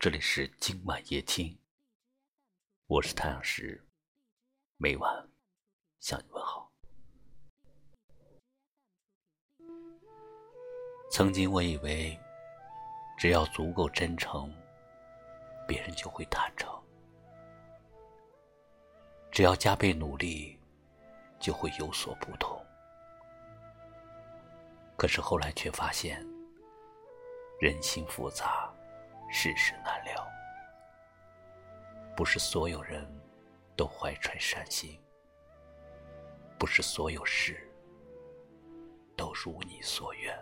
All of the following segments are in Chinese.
这里是今晚夜听，我是太阳石，每晚向你问好。曾经我以为，只要足够真诚，别人就会坦诚；只要加倍努力，就会有所不同。可是后来却发现，人心复杂。世事难料，不是所有人都怀揣善心，不是所有事都如你所愿。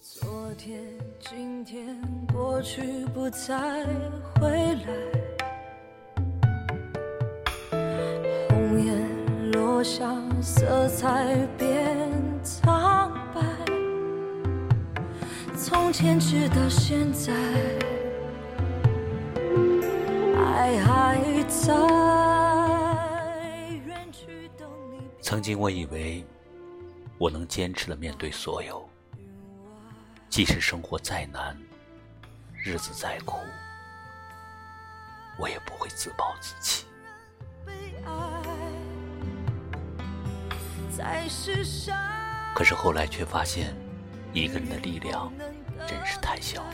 昨天、今天、过去不再回来，红叶落下，色彩变从前直到现在，爱还在。曾经我以为我能坚持的面对所有，即使生活再难，日子再苦，我也不会自暴自弃。可是后来却发现。一个人的力量真是太小，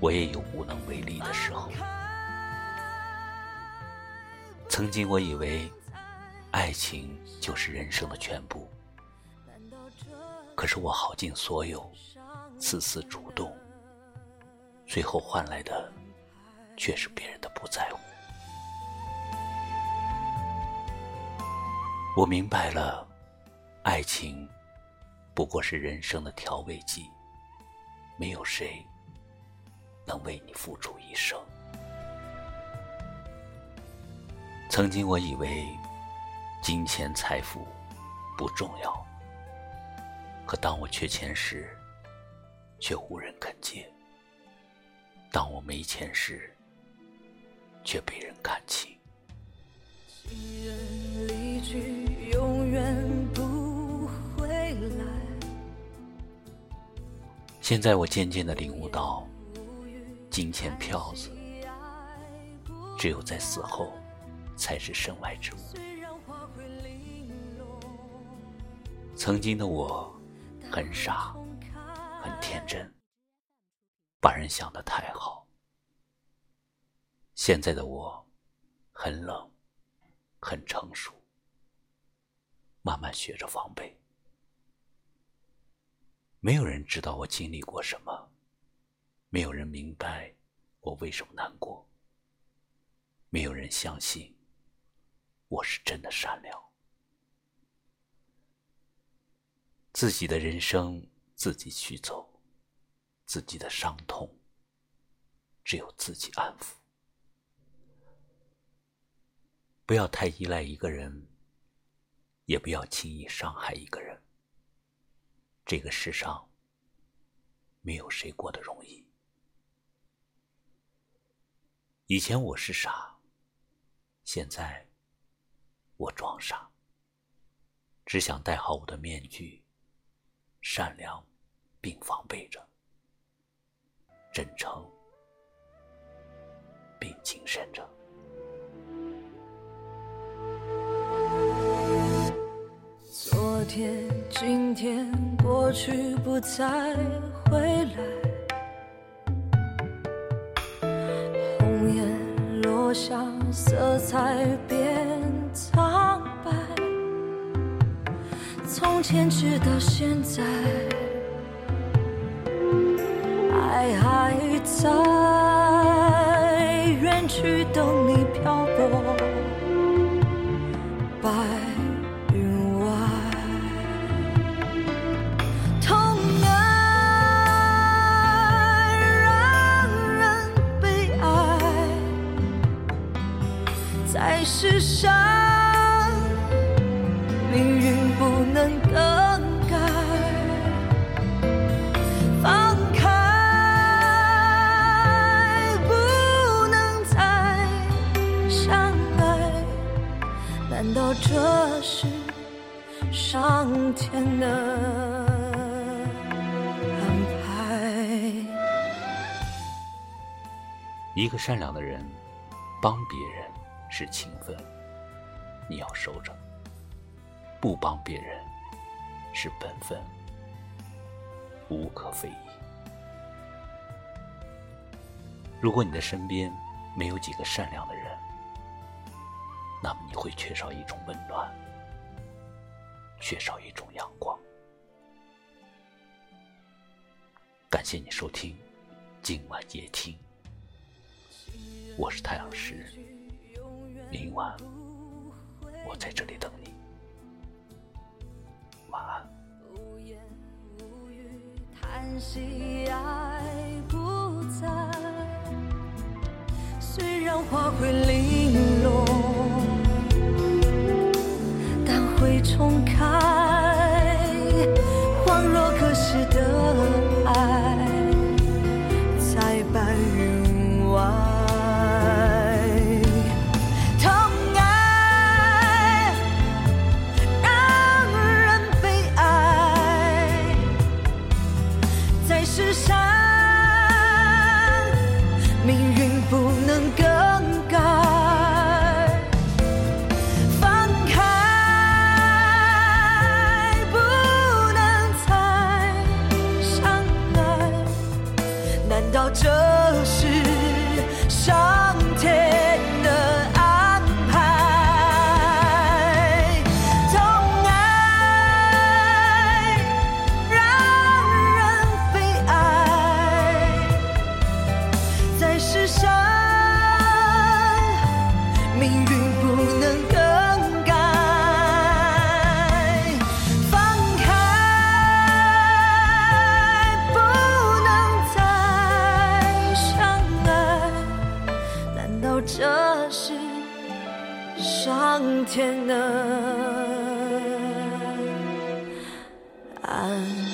我也有无能为力的时候。曾经我以为爱情就是人生的全部，可是我耗尽所有，次次主动，最后换来的却是别人的不在乎。我明白了，爱情。不过是人生的调味剂，没有谁能为你付出一生。曾经我以为金钱财富不重要，可当我缺钱时，却无人肯借；当我没钱时，却被人看轻。现在我渐渐的领悟到，金钱票子，只有在死后，才是身外之物。曾经的我，很傻，很天真，把人想得太好。现在的我，很冷，很成熟，慢慢学着防备。没有人知道我经历过什么，没有人明白我为什么难过，没有人相信我是真的善良。自己的人生自己去走，自己的伤痛只有自己安抚。不要太依赖一个人，也不要轻易伤害一个人。这个世上，没有谁过得容易。以前我是傻，现在我装傻，只想戴好我的面具，善良并防备着，真诚并谨慎着。天、今天、过去不再回来，红叶落下，色彩变苍白。从前直到现在，爱还在，远去等在世上，命运不能更改。放开，不能再相爱。难道这是上天的安排？一个善良的人，帮别人是情分，你要收着；不帮别人是本分，无可非议。如果你的身边没有几个善良的人，那么你会缺少一种温暖，缺少一种阳光。感谢你收听今晚夜听，我是太阳石，明晚我在这里等你，晚安。无言无语，叹息爱不在，虽然花会零落，但会重开，是山，命运不能更改，放开，不能再相爱。难道这？天的岸。